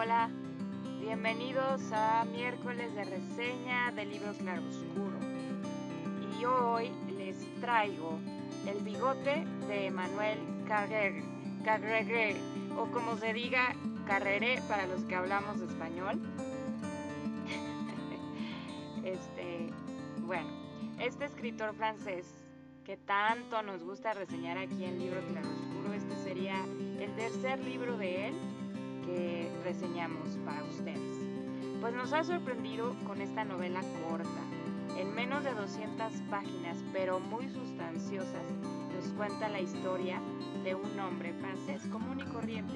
Hola, bienvenidos a miércoles de reseña de libros claroscuro. Y hoy les traigo El bigote de Emanuel Carrere, Carrere, o como se diga, Carrere para los que hablamos español. este, bueno, este escritor francés que tanto nos gusta reseñar aquí en Libro Claroscuro, este sería el tercer libro de él que reseñamos para ustedes. Pues nos ha sorprendido con esta novela corta. En menos de 200 páginas, pero muy sustanciosas, nos cuenta la historia de un hombre francés común y corriente,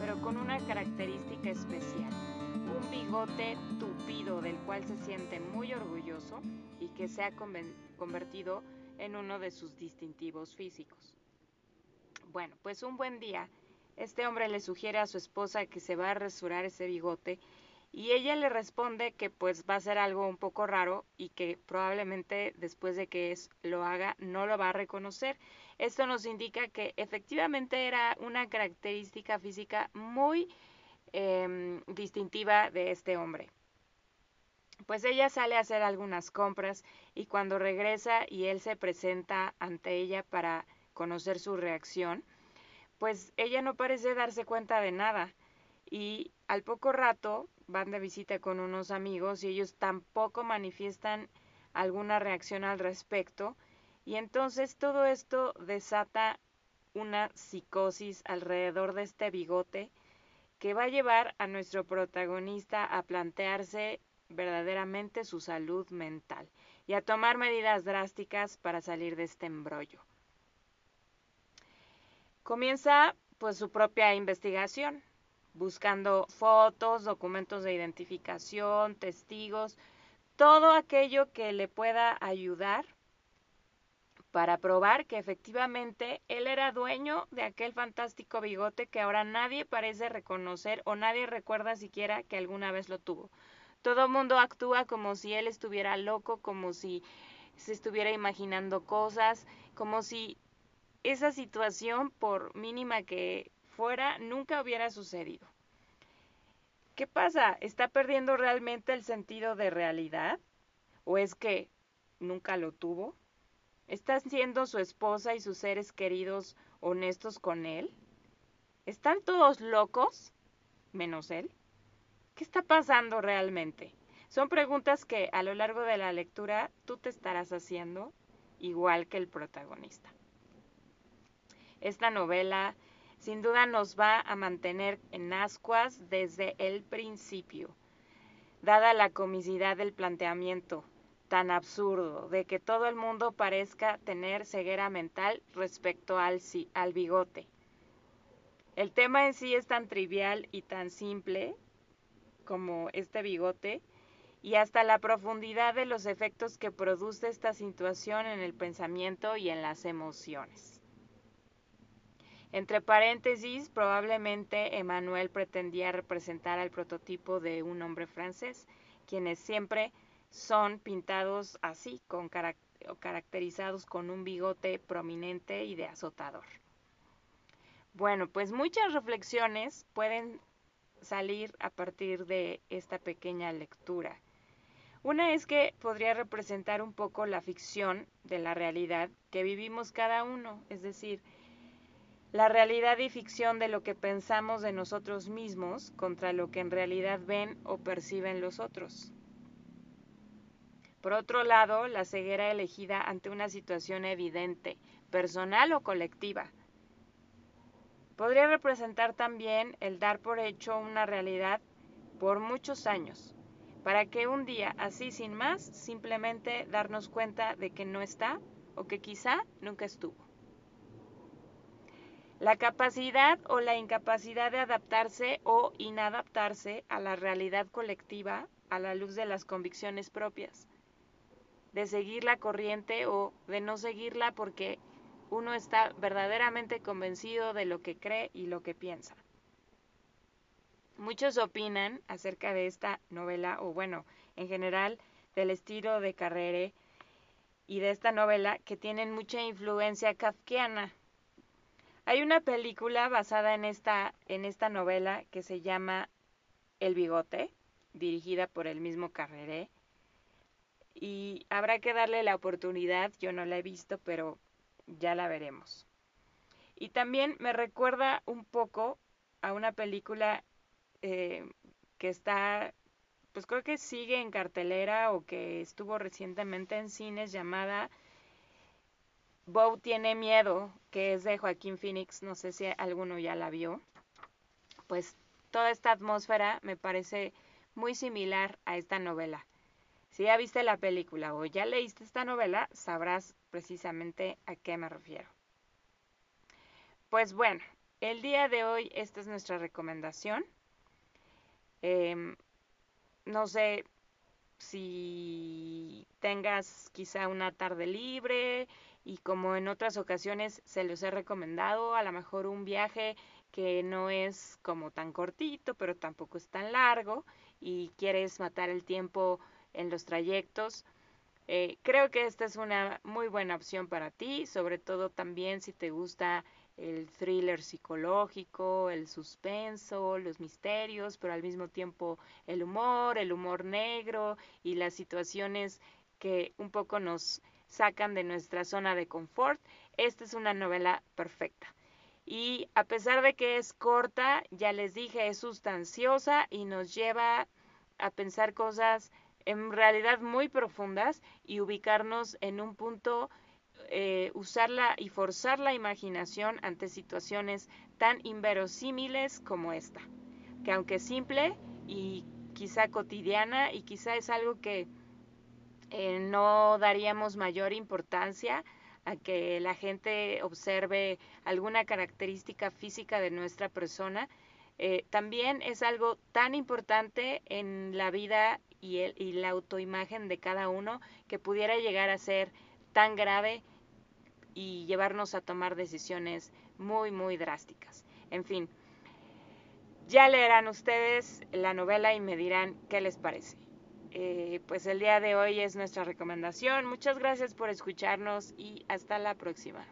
pero con una característica especial. Un bigote tupido del cual se siente muy orgulloso y que se ha convertido en uno de sus distintivos físicos. Bueno, pues un buen día este hombre le sugiere a su esposa que se va a rasurar ese bigote y ella le responde que pues va a ser algo un poco raro y que probablemente después de que es, lo haga no lo va a reconocer. Esto nos indica que efectivamente era una característica física muy em, distintiva de este hombre. Pues ella sale a hacer algunas compras y cuando regresa y él se presenta ante ella para conocer su reacción, pues ella no parece darse cuenta de nada. Y al poco rato van de visita con unos amigos y ellos tampoco manifiestan alguna reacción al respecto. Y entonces todo esto desata una psicosis alrededor de este bigote que va a llevar a nuestro protagonista a plantearse verdaderamente su salud mental y a tomar medidas drásticas para salir de este embrollo. Comienza pues su propia investigación, buscando fotos, documentos de identificación, testigos, todo aquello que le pueda ayudar para probar que efectivamente él era dueño de aquel fantástico bigote que ahora nadie parece reconocer o nadie recuerda siquiera que alguna vez lo tuvo. Todo el mundo actúa como si él estuviera loco, como si se estuviera imaginando cosas, como si esa situación, por mínima que fuera, nunca hubiera sucedido. ¿Qué pasa? ¿Está perdiendo realmente el sentido de realidad? ¿O es que nunca lo tuvo? ¿Están siendo su esposa y sus seres queridos honestos con él? ¿Están todos locos? Menos él. ¿Qué está pasando realmente? Son preguntas que a lo largo de la lectura tú te estarás haciendo igual que el protagonista. Esta novela sin duda nos va a mantener en ascuas desde el principio, dada la comicidad del planteamiento tan absurdo de que todo el mundo parezca tener ceguera mental respecto al, al bigote. El tema en sí es tan trivial y tan simple como este bigote y hasta la profundidad de los efectos que produce esta situación en el pensamiento y en las emociones. Entre paréntesis, probablemente Emmanuel pretendía representar al prototipo de un hombre francés, quienes siempre son pintados así, caracterizados con un bigote prominente y de azotador. Bueno, pues muchas reflexiones pueden salir a partir de esta pequeña lectura. Una es que podría representar un poco la ficción de la realidad que vivimos cada uno, es decir, la realidad y ficción de lo que pensamos de nosotros mismos contra lo que en realidad ven o perciben los otros. Por otro lado, la ceguera elegida ante una situación evidente, personal o colectiva. Podría representar también el dar por hecho una realidad por muchos años, para que un día, así sin más, simplemente darnos cuenta de que no está o que quizá nunca estuvo. La capacidad o la incapacidad de adaptarse o inadaptarse a la realidad colectiva a la luz de las convicciones propias, de seguir la corriente o de no seguirla porque uno está verdaderamente convencido de lo que cree y lo que piensa. Muchos opinan acerca de esta novela, o bueno, en general del estilo de Carrere y de esta novela que tienen mucha influencia kafkiana, hay una película basada en esta, en esta novela que se llama El Bigote, dirigida por el mismo Carreré. Y habrá que darle la oportunidad, yo no la he visto, pero ya la veremos. Y también me recuerda un poco a una película eh, que está, pues creo que sigue en cartelera o que estuvo recientemente en cines llamada Bow tiene miedo, que es de Joaquín Phoenix, no sé si alguno ya la vio. Pues toda esta atmósfera me parece muy similar a esta novela. Si ya viste la película o ya leíste esta novela, sabrás precisamente a qué me refiero. Pues bueno, el día de hoy esta es nuestra recomendación. Em, no sé si tengas quizá una tarde libre y como en otras ocasiones se los he recomendado, a lo mejor un viaje que no es como tan cortito, pero tampoco es tan largo y quieres matar el tiempo en los trayectos. Eh, creo que esta es una muy buena opción para ti, sobre todo también si te gusta el thriller psicológico, el suspenso, los misterios, pero al mismo tiempo el humor, el humor negro y las situaciones que un poco nos sacan de nuestra zona de confort. Esta es una novela perfecta. Y a pesar de que es corta, ya les dije, es sustanciosa y nos lleva a pensar cosas en realidad muy profundas y ubicarnos en un punto eh, usarla y forzar la imaginación ante situaciones tan inverosímiles como esta, que aunque simple y quizá cotidiana y quizá es algo que eh, no daríamos mayor importancia a que la gente observe alguna característica física de nuestra persona, eh, también es algo tan importante en la vida y, el, y la autoimagen de cada uno que pudiera llegar a ser tan grave y llevarnos a tomar decisiones muy, muy drásticas. En fin, ya leerán ustedes la novela y me dirán qué les parece. Eh, pues el día de hoy es nuestra recomendación. Muchas gracias por escucharnos y hasta la próxima.